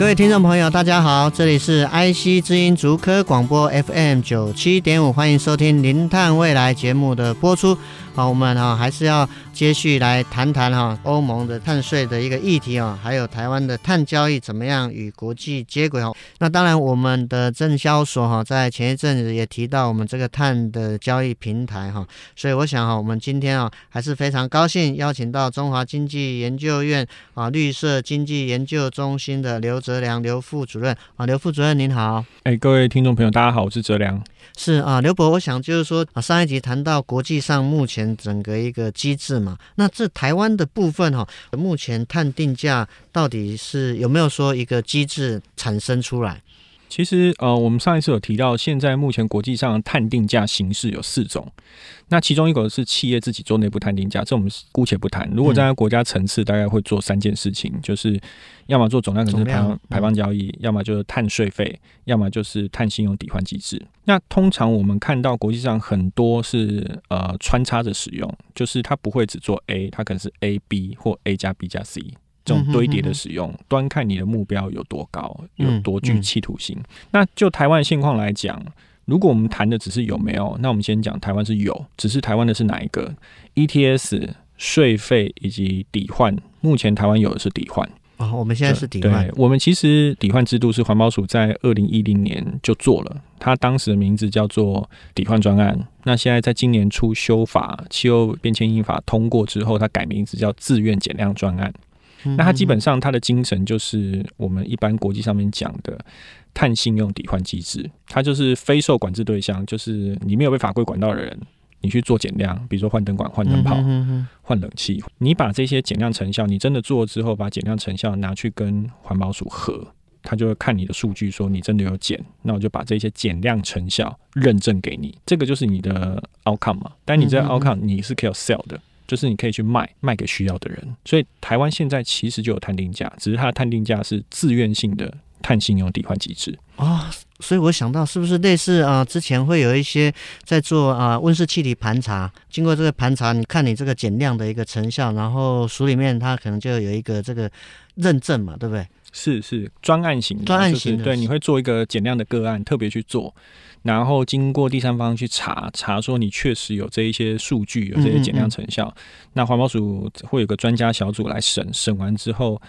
各位听众朋友，大家好，这里是 IC 之音竹科广播 FM 九七点五，欢迎收听《零碳未来》节目的播出。好，我们啊还是要接续来谈谈哈欧盟的碳税的一个议题啊，还有台湾的碳交易怎么样与国际接轨哦。那当然，我们的证交所哈在前一阵子也提到我们这个碳的交易平台哈，所以我想哈，我们今天啊还是非常高兴邀请到中华经济研究院啊绿色经济研究中心的刘哲良刘副主任啊，刘副主任您好。哎，各位听众朋友，大家好，我是哲良。是啊，刘博，我想就是说啊，上一集谈到国际上目前整个一个机制嘛，那这台湾的部分哈，目前碳定价到底是有没有说一个机制产生出来？其实，呃，我们上一次有提到，现在目前国际上的碳定价形式有四种。那其中一个是企业自己做内部碳定价，这我们姑且不谈。如果在国家层次，大概会做三件事情，嗯、就是要么做总量可能是排放排放交易，要么就是碳税费，要么就是碳信用抵换机制。那通常我们看到国际上很多是呃穿插着使用，就是它不会只做 A，它可能是 A B 或 A 加 B 加 C。这种堆叠的使用，端看你的目标有多高，有多具企图心。那就台湾现况来讲，如果我们谈的只是有没有，那我们先讲台湾是有，只是台湾的是哪一个？ETS 税费以及抵换，目前台湾有的是抵换哦。我们现在是抵换。对，我们其实抵换制度是环保署在二零一零年就做了，它当时的名字叫做抵换专案。那现在在今年初修法，气候变迁因法通过之后，它改名字叫自愿减量专案。那它基本上它的精神就是我们一般国际上面讲的碳信用抵换机制，它就是非受管制对象，就是你没有被法规管到的人，你去做减量，比如说换灯管、换灯泡、换冷气，你把这些减量成效，你真的做了之后，把减量成效拿去跟环保署核，他就会看你的数据，说你真的有减，那我就把这些减量成效认证给你，这个就是你的 outcome 嘛。但你这个 outcome 你是可以 sell 的。就是你可以去卖，卖给需要的人。所以台湾现在其实就有碳定价，只是它的碳定价是自愿性的碳信用抵换机制啊、哦。所以我想到是不是类似啊？之前会有一些在做啊温室气体盘查，经过这个盘查，你看你这个减量的一个成效，然后署里面它可能就有一个这个认证嘛，对不对？是是专案型的，专案型的，对，你会做一个减量的个案，特别去做。然后经过第三方去查查，说你确实有这一些数据，有这些减量成效。嗯嗯嗯，那环保署会有个专家小组来审，审完之后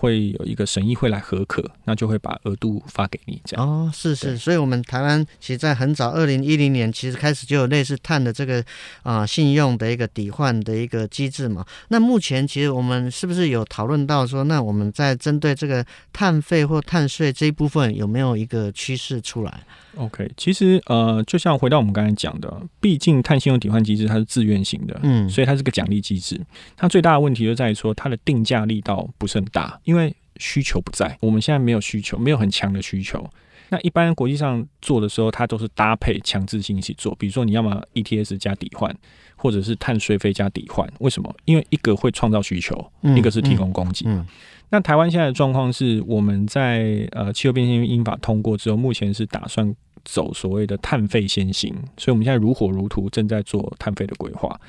会有一个审议会来核可，那就会把额度发给你。这样哦，是是，所以我们台湾其实，在很早二零一零年，其实开始就有类似碳的这个啊、呃、信用的一个抵换的一个机制嘛。那目前其实我们是不是有讨论到说，那我们在针对这个碳费或碳税这一部分，有没有一个趋势出来？OK，其实呃，就像回到我们刚才讲的，毕竟碳信用抵换机制它是自愿型的，嗯，所以它是个奖励机制。它最大的问题就在于说，它的定价力道不是很大，因为需求不在。我们现在没有需求，没有很强的需求。那一般国际上做的时候，它都是搭配强制性一起做。比如说，你要么 ETS 加抵换，或者是碳税费加抵换。为什么？因为一个会创造需求，一个是提供供给。嗯嗯嗯那台湾现在的状况是，我们在呃气候变迁因法通过之后，目前是打算走所谓的碳费先行，所以我们现在如火如荼正在做碳费的规划。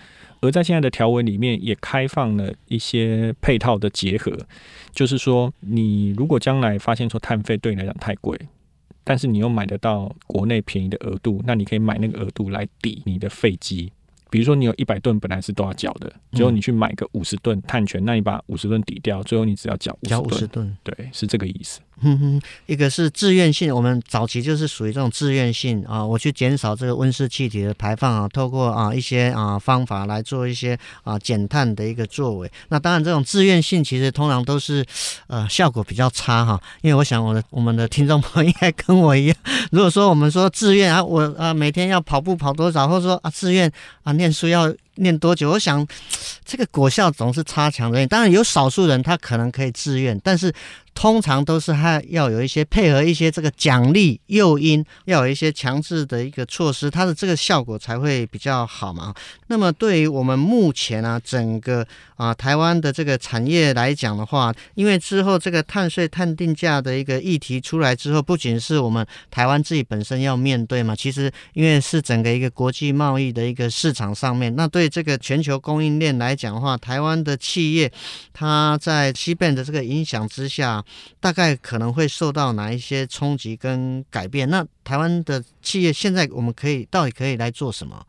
而在现在的条文里面，也开放了一些配套的结合，就是说，你如果将来发现说碳费对你来讲太贵，但是你又买得到国内便宜的额度，那你可以买那个额度来抵你的废机。比如说，你有一百吨本来是都要缴的，结果你去买个五十吨碳权，那你把五十吨抵掉，最后你只要缴缴五十吨，对，是这个意思。哼哼，一个是自愿性，我们早期就是属于这种自愿性啊，我去减少这个温室气体的排放啊，透过啊一些啊方法来做一些啊减碳的一个作为。那当然，这种自愿性其实通常都是呃效果比较差哈，因为我想我的我们的听众朋友应该跟我一样，如果说我们说自愿啊，我啊每天要跑步跑多少，或者说啊自愿啊念书要。念多久？我想这个果效总是差强人意。当然有少数人他可能可以自愿，但是。通常都是还要有一些配合一些这个奖励诱因，要有一些强制的一个措施，它的这个效果才会比较好嘛。那么对于我们目前啊整个啊台湾的这个产业来讲的话，因为之后这个碳税碳定价的一个议题出来之后，不仅是我们台湾自己本身要面对嘛，其实因为是整个一个国际贸易的一个市场上面，那对这个全球供应链来讲的话，台湾的企业它在西边的这个影响之下。大概可能会受到哪一些冲击跟改变？那台湾的企业现在我们可以到底可以来做什么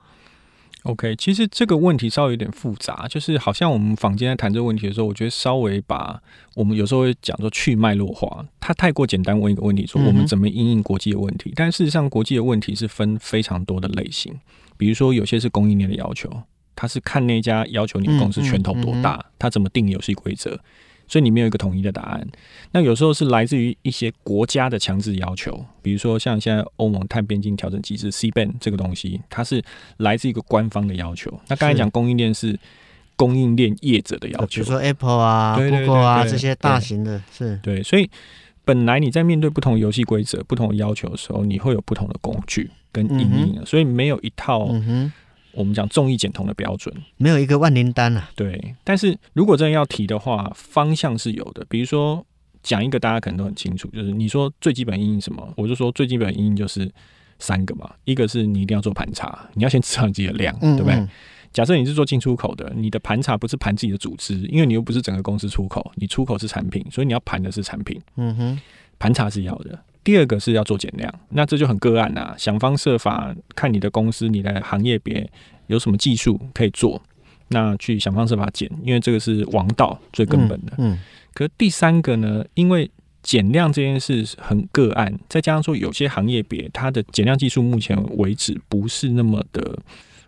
？OK，其实这个问题稍微有点复杂，就是好像我们坊间在谈这个问题的时候，我觉得稍微把我们有时候会讲说去脉络化，它太过简单问一个问题，说我们怎么应应国际的问题？嗯、但事实上，国际的问题是分非常多的类型，比如说有些是供应链的要求，它是看那家要求你公司拳头多大，它、嗯嗯嗯、怎么定游戏规则。所以你没有一个统一的答案。那有时候是来自于一些国家的强制要求，比如说像现在欧盟碳边境调整机制 （CBAM） 这个东西，它是来自一个官方的要求。那刚才讲供应链是供应链业者的要求，比如说 Apple 啊、对对对对 Google 啊这些大型的，是对。所以本来你在面对不同游戏规则、不同的要求的时候，你会有不同的工具跟因应、嗯，所以没有一套。嗯哼。我们讲重义减同的标准，没有一个万灵丹啊。对，但是如果真的要提的话，方向是有的。比如说，讲一个大家可能都很清楚，就是你说最基本因应什么，我就说最基本因应就是三个嘛。一个是你一定要做盘查，你要先知道自己的量，嗯嗯对不对？假设你是做进出口的，你的盘查不是盘自己的组织，因为你又不是整个公司出口，你出口是产品，所以你要盘的是产品。嗯哼，盘查是要的。第二个是要做减量，那这就很个案啊，想方设法看你的公司、你的行业别有什么技术可以做，那去想方设法减，因为这个是王道最根本的。嗯，嗯，可是第三个呢，因为减量这件事很个案，再加上说有些行业别它的减量技术目前为止不是那么的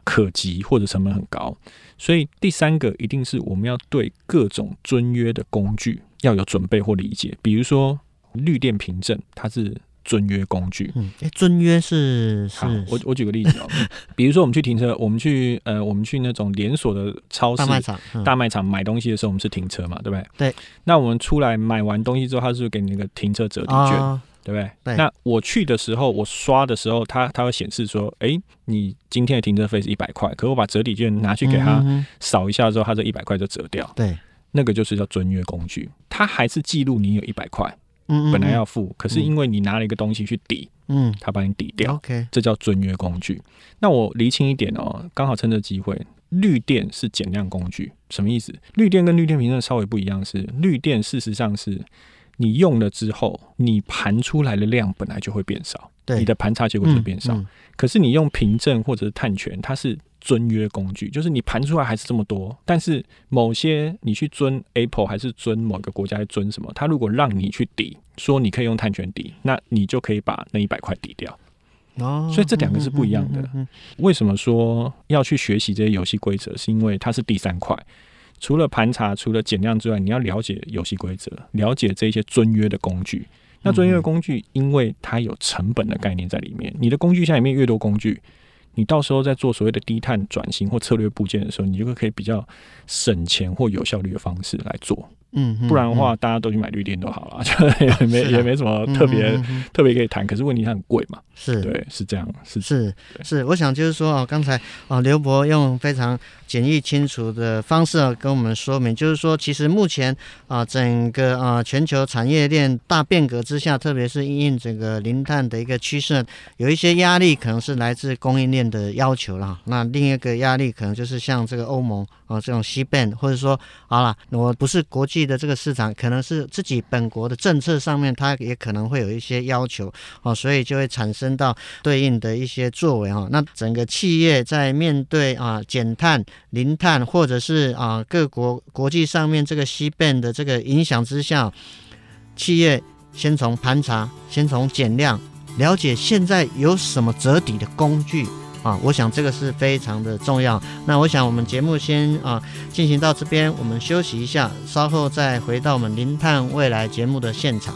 可及或者成本很高，所以第三个一定是我们要对各种遵约的工具要有准备或理解，比如说。绿电凭证，它是遵约工具。嗯，哎，遵约是是。我我举个例子哦，比如说我们去停车，我们去呃，我们去那种连锁的超市、大卖场、嗯、大卖场买东西的时候，我们是停车嘛，对不对？对。那我们出来买完东西之后，他是给你那个停车折抵券、哦，对不对？对。那我去的时候，我刷的时候，它它会显示说，哎，你今天的停车费是一百块，可我把折抵券拿去给他扫一下之后，他这一百块就折掉。对。那个就是叫尊约工具，它还是记录你有一百块。嗯，本来要付，可是因为你拿了一个东西去抵，嗯，他帮你抵掉，OK，这叫遵约工具。那我厘清一点哦，刚好趁这机会，绿电是减量工具，什么意思？绿电跟绿电凭证稍微不一样，是绿电事实上是你用了之后，你盘出来的量本来就会变少，对，你的盘查结果就会变少。可是你用凭证或者是碳权，它是。遵约工具就是你盘出来还是这么多，但是某些你去尊 Apple 还是尊某个国家去遵什么，他如果让你去抵，说你可以用碳权抵，那你就可以把那一百块抵掉。哦，所以这两个是不一样的。为什么说要去学习这些游戏规则？是因为它是第三块，除了盘查、除了减量之外，你要了解游戏规则，了解这些遵约的工具。那遵约工具，因为它有成本的概念在里面，你的工具箱里面越多工具。你到时候在做所谓的低碳转型或策略部件的时候，你就会可以比较省钱或有效率的方式来做。嗯，不然的话，大家都去买绿电都好了，就也没也没什么特别特别可以谈。可是问题它很贵嘛，是对，是这样，是是是。我想就是说啊，刚才啊刘博用非常简易清楚的方式啊跟我们说明，就是说其实目前啊整个啊全球产业链大变革之下，特别是因应整个零碳的一个趋势，有一些压力可能是来自供应链的要求了。那另一个压力可能就是像这个欧盟啊这种西 ban，或者说好了，我不是国际的这个市场可能是自己本国的政策上面，它也可能会有一些要求哦，所以就会产生到对应的一些作为哈。那整个企业在面对啊减碳、零碳，或者是啊各国国际上面这个 CBAM 的这个影响之下，企业先从盘查，先从减量，了解现在有什么折抵的工具。啊，我想这个是非常的重要。那我想我们节目先啊进行到这边，我们休息一下，稍后再回到我们零碳未来节目的现场。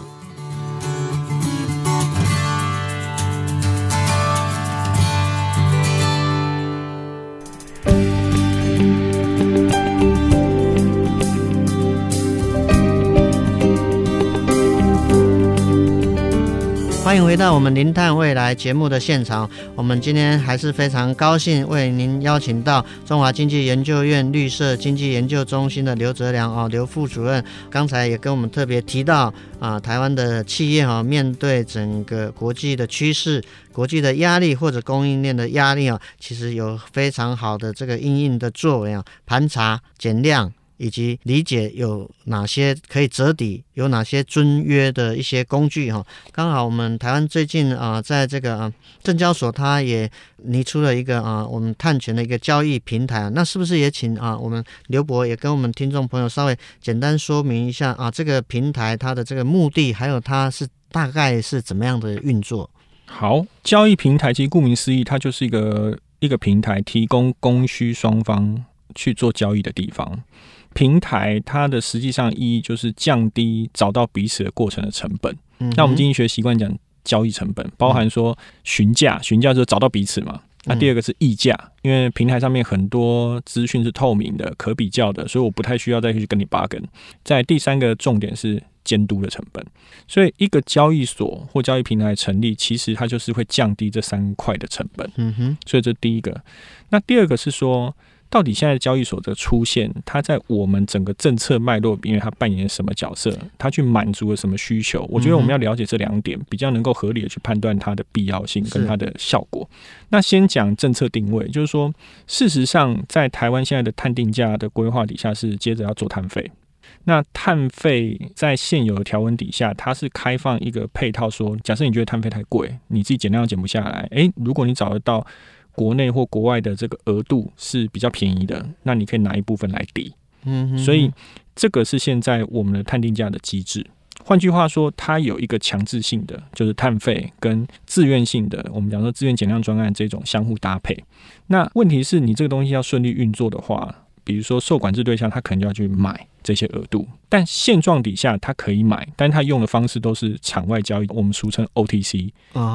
欢迎回到我们零碳未来节目的现场。我们今天还是非常高兴为您邀请到中华经济研究院绿色经济研究中心的刘泽良哦，刘副主任。刚才也跟我们特别提到啊，台湾的企业哈，面对整个国际的趋势、国际的压力或者供应链的压力啊，其实有非常好的这个应应的作为啊，盘查减量。以及理解有哪些可以折抵，有哪些遵约的一些工具哈。刚好我们台湾最近啊，在这个啊证交所，它也拟出了一个啊我们碳权的一个交易平台。那是不是也请啊我们刘博也跟我们听众朋友稍微简单说明一下啊这个平台它的这个目的，还有它是大概是怎么样的运作？好，交易平台其实顾名思义，它就是一个一个平台，提供供需双方去做交易的地方。平台它的实际上意义就是降低找到彼此的过程的成本。嗯、那我们经济学习惯讲交易成本，包含说询价，询价就是找到彼此嘛。那第二个是溢价，因为平台上面很多资讯是透明的、可比较的，所以我不太需要再去跟你 bargain。在第三个重点是监督的成本。所以一个交易所或交易平台成立，其实它就是会降低这三块的成本。嗯哼，所以这第一个。那第二个是说。到底现在交易所的出现，它在我们整个政策脉络，因为它扮演什么角色，它去满足了什么需求？我觉得我们要了解这两点，比较能够合理的去判断它的必要性跟它的效果。那先讲政策定位，就是说，事实上，在台湾现在的碳定价的规划底下，是接着要做碳费。那碳费在现有的条文底下，它是开放一个配套，说，假设你觉得碳费太贵，你自己减量减不下来，诶，如果你找得到。国内或国外的这个额度是比较便宜的，那你可以拿一部分来抵。嗯，所以这个是现在我们的碳定价的机制。换句话说，它有一个强制性的，就是碳费跟自愿性的，我们讲说自愿减量专案这种相互搭配。那问题是你这个东西要顺利运作的话，比如说受管制对象，他可能就要去买这些额度。但现状底下，他可以买，但他用的方式都是场外交易，我们俗称 OTC，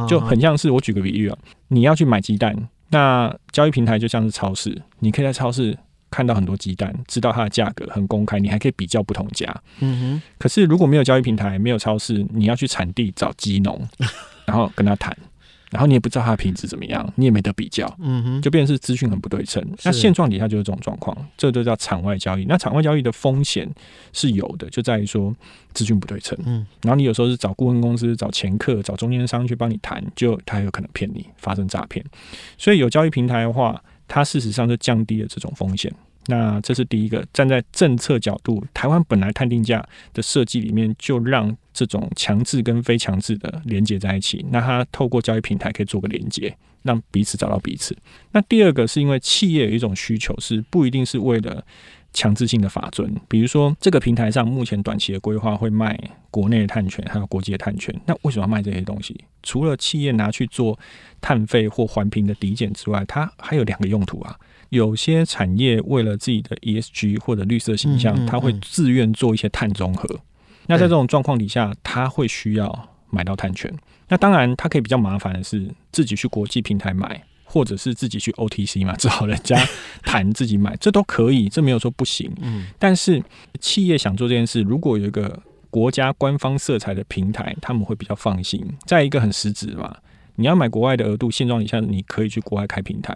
就很像是我举个比喻啊，你要去买鸡蛋。那交易平台就像是超市，你可以在超市看到很多鸡蛋，知道它的价格很公开，你还可以比较不同家。嗯哼。可是如果没有交易平台，没有超市，你要去产地找鸡农，然后跟他谈。然后你也不知道它的品质怎么样，你也没得比较，嗯哼，就变成是资讯很不对称。那现状底下就是这种状况，这就叫场外交易。那场外交易的风险是有的，就在于说资讯不对称，嗯，然后你有时候是找顾问公司、找前客、找中间商去帮你谈，就他有可能骗你，发生诈骗。所以有交易平台的话，它事实上就降低了这种风险。那这是第一个，站在政策角度，台湾本来探定价的设计里面就让这种强制跟非强制的连接在一起。那它透过交易平台可以做个连接，让彼此找到彼此。那第二个是因为企业有一种需求，是不一定是为了强制性的法遵。比如说这个平台上目前短期的规划会卖国内的碳权，还有国际的碳权。那为什么要卖这些东西？除了企业拿去做碳费或环评的抵减之外，它还有两个用途啊。有些产业为了自己的 ESG 或者绿色形象，他会自愿做一些碳中和。那在这种状况底下，他会需要买到碳权。那当然，它可以比较麻烦的是自己去国际平台买，或者是自己去 OTC 嘛，只好人家谈自己买，这都可以，这没有说不行。嗯但是企业想做这件事，如果有一个国家官方色彩的平台，他们会比较放心。再一个很实质嘛，你要买国外的额度，现状以下你可以去国外开平台。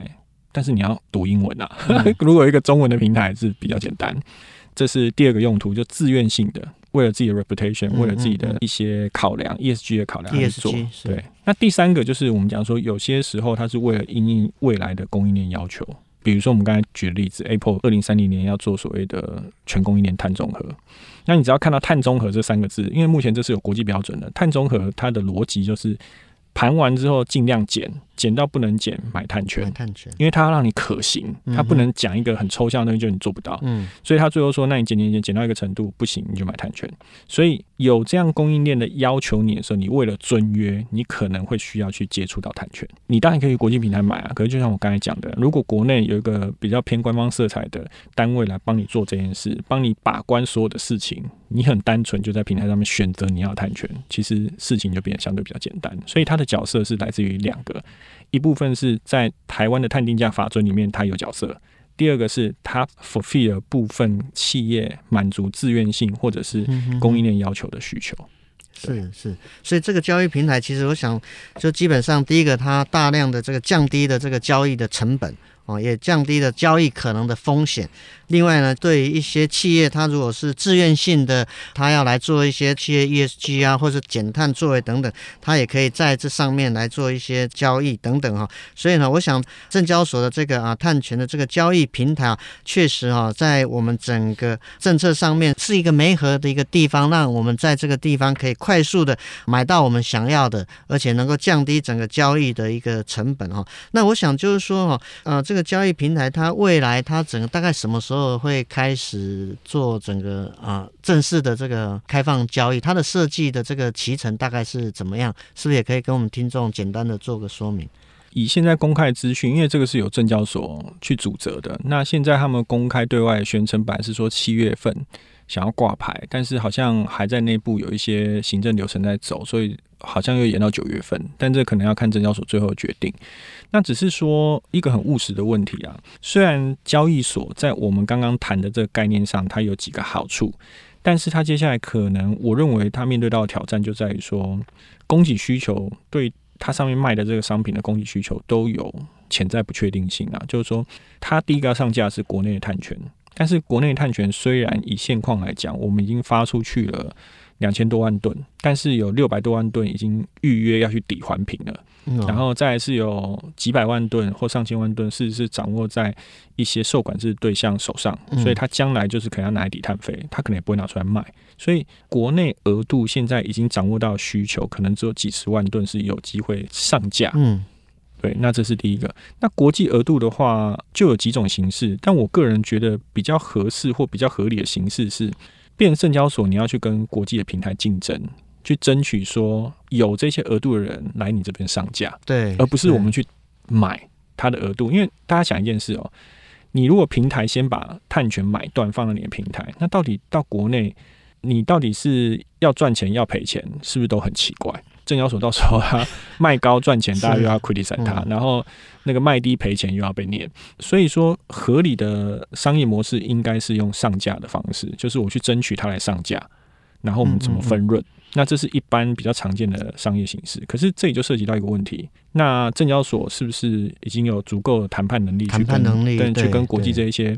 但是你要读英文啊！嗯、如果有一个中文的平台是比较简单，这是第二个用途，就自愿性的，为了自己的 reputation，为了自己的一些考量、ESG 的考量去做。对，那第三个就是我们讲说，有些时候它是为了应应未来的供应链要求，比如说我们刚才举的例子，Apple 二零三零年要做所谓的全供应链碳中和。那你只要看到碳中和这三个字，因为目前这是有国际标准的，碳中和它的逻辑就是盘完之后尽量减。减到不能减，买碳权，买碳权，因为它要让你可行，它不能讲一个很抽象的东西，就你做不到。嗯，所以他最后说，那你减减减减到一个程度不行，你就买碳权。所以有这样供应链的要求你的时候，你为了遵约，你可能会需要去接触到碳权。你当然可以国际平台买啊，可是就像我刚才讲的，如果国内有一个比较偏官方色彩的单位来帮你做这件事，帮你把关所有的事情，你很单纯就在平台上面选择你要碳权，其实事情就变得相对比较简单。所以他的角色是来自于两个。一部分是在台湾的碳定价法则里面，它有角色；第二个是它 fulfill 部分企业满足自愿性或者是供应链要求的需求。是是，所以这个交易平台其实我想，就基本上第一个，它大量的这个降低的这个交易的成本。哦，也降低了交易可能的风险。另外呢，对于一些企业，它如果是自愿性的，它要来做一些企业 ESG 啊，或者减碳作为等等，它也可以在这上面来做一些交易等等哈。所以呢，我想证交所的这个啊碳权的这个交易平台啊，确实哈，在我们整个政策上面是一个媒合的一个地方，让我们在这个地方可以快速的买到我们想要的，而且能够降低整个交易的一个成本哈。那我想就是说哈，呃，这个。交易平台，它未来它整个大概什么时候会开始做整个啊正式的这个开放交易？它的设计的这个期程大概是怎么样？是不是也可以跟我们听众简单的做个说明？以现在公开资讯，因为这个是由证交所去主责的。那现在他们公开对外宣称，本来是说七月份想要挂牌，但是好像还在内部有一些行政流程在走，所以好像又延到九月份。但这可能要看证交所最后决定。那只是说一个很务实的问题啊。虽然交易所在我们刚刚谈的这个概念上，它有几个好处，但是它接下来可能，我认为它面对到的挑战就在于说，供给需求对它上面卖的这个商品的供给需求都有潜在不确定性啊。就是说，它第一个要上架是国内的碳权，但是国内碳权虽然以现况来讲，我们已经发出去了两千多万吨，但是有六百多万吨已经预约要去抵环评了。然后再是有几百万吨或上千万吨，是是掌握在一些受管制对象手上，所以他将来就是可能要拿来抵碳费，他可能也不会拿出来卖。所以国内额度现在已经掌握到需求，可能只有几十万吨是有机会上架。嗯，对，那这是第一个。那国际额度的话，就有几种形式，但我个人觉得比较合适或比较合理的形式是，变成证交所你要去跟国际的平台竞争。去争取说有这些额度的人来你这边上架，对，而不是我们去买它的额度。因为大家想一件事哦，你如果平台先把碳权买断放到你的平台，那到底到国内你到底是要赚钱要赔钱，是不是都很奇怪？证交所到时候他卖高赚钱，大家又要 criticize 他，然后那个卖低赔钱又要被念。所以说，合理的商业模式应该是用上架的方式，就是我去争取他来上架，然后我们怎么分润。那这是一般比较常见的商业形式，可是这里就涉及到一个问题。那证交所是不是已经有足够的谈判能力？谈判能力，对，去跟国际这一些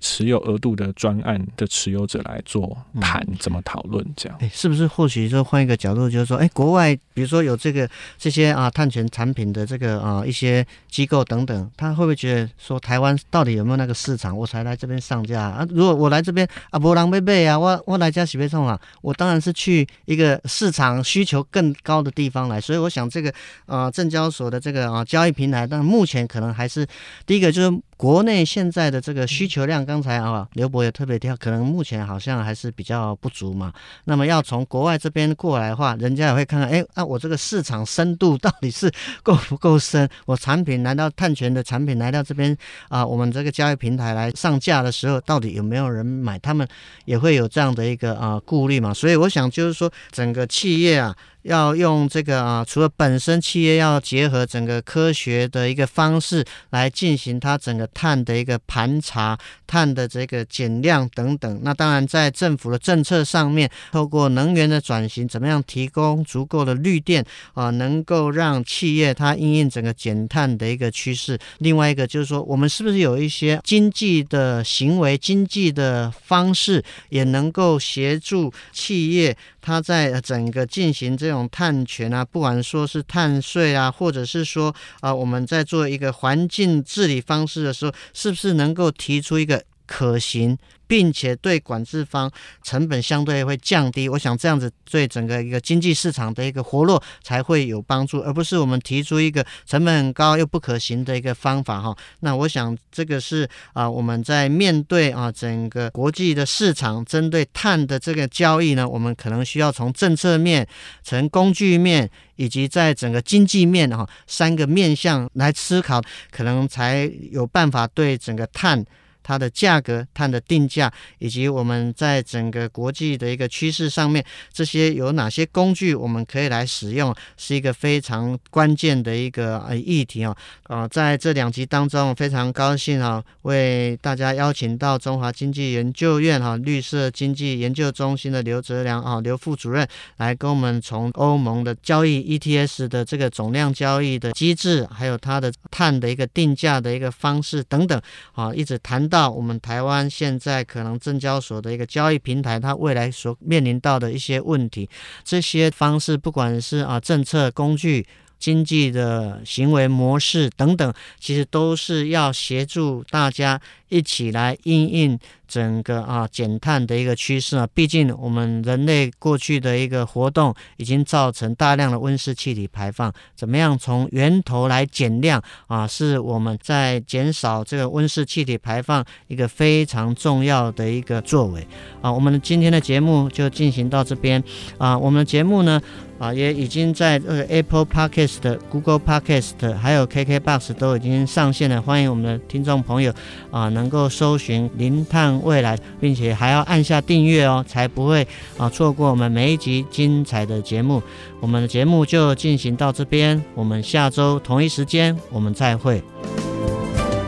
持有额度的专案的持有者来做谈，怎么讨论这样？哎，是不是或许就换一个角度，就是说，哎，国外比如说有这个这些啊碳权产品的这个啊一些机构等等，他会不会觉得说台湾到底有没有那个市场，我才来这边上架啊？如果我来这边啊，没人要买啊，我我来家洗被送啊，我当然是去一个市场需求更高的地方来。所以我想这个啊证交。所的这个啊交易平台，但目前可能还是第一个就是。国内现在的这个需求量，刚才啊刘博也特别提，可能目前好像还是比较不足嘛。那么要从国外这边过来的话，人家也会看看，哎，啊我这个市场深度到底是够不够深？我产品来到碳权的产品来到这边啊，我们这个交易平台来上架的时候，到底有没有人买？他们也会有这样的一个啊顾虑嘛。所以我想就是说，整个企业啊，要用这个啊，除了本身企业要结合整个科学的一个方式来进行它整个。碳的一个盘查，碳的这个减量等等。那当然，在政府的政策上面，透过能源的转型，怎么样提供足够的绿电啊，能够让企业它因应整个减碳的一个趋势。另外一个就是说，我们是不是有一些经济的行为、经济的方式，也能够协助企业？它在整个进行这这种碳权啊，不管说是碳税啊，或者是说啊，我们在做一个环境治理方式的时候，是不是能够提出一个可行？并且对管制方成本相对会降低，我想这样子对整个一个经济市场的一个活络才会有帮助，而不是我们提出一个成本很高又不可行的一个方法哈。那我想这个是啊，我们在面对啊整个国际的市场针对碳的这个交易呢，我们可能需要从政策面、从工具面以及在整个经济面哈三个面向来思考，可能才有办法对整个碳。它的价格、碳的定价，以及我们在整个国际的一个趋势上面，这些有哪些工具我们可以来使用，是一个非常关键的一个呃议题哦。呃，在这两集当中，非常高兴啊，为大家邀请到中华经济研究院哈绿色经济研究中心的刘哲良啊刘副主任来跟我们从欧盟的交易 ETS 的这个总量交易的机制，还有它的碳的一个定价的一个方式等等啊，一直谈到到我们台湾现在可能证交所的一个交易平台，它未来所面临到的一些问题，这些方式不管是啊政策工具。经济的行为模式等等，其实都是要协助大家一起来应应整个啊减碳的一个趋势啊。毕竟我们人类过去的一个活动已经造成大量的温室气体排放，怎么样从源头来减量啊，是我们在减少这个温室气体排放一个非常重要的一个作为啊。我们今天的节目就进行到这边啊。我们的节目呢，啊，也已经在呃 Apple Podcast、Google Podcast 还有 KKBox 都已经上线了。欢迎我们的听众朋友啊，能够搜寻“零碳未来”，并且还要按下订阅哦，才不会啊错过我们每一集精彩的节目。我们的节目就进行到这边，我们下周同一时间我们再会。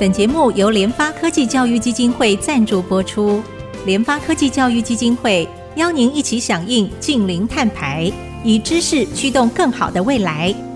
本节目由联发科技教育基金会赞助播出，联发科技教育基金会邀您一起响应净零碳排。以知识驱动更好的未来。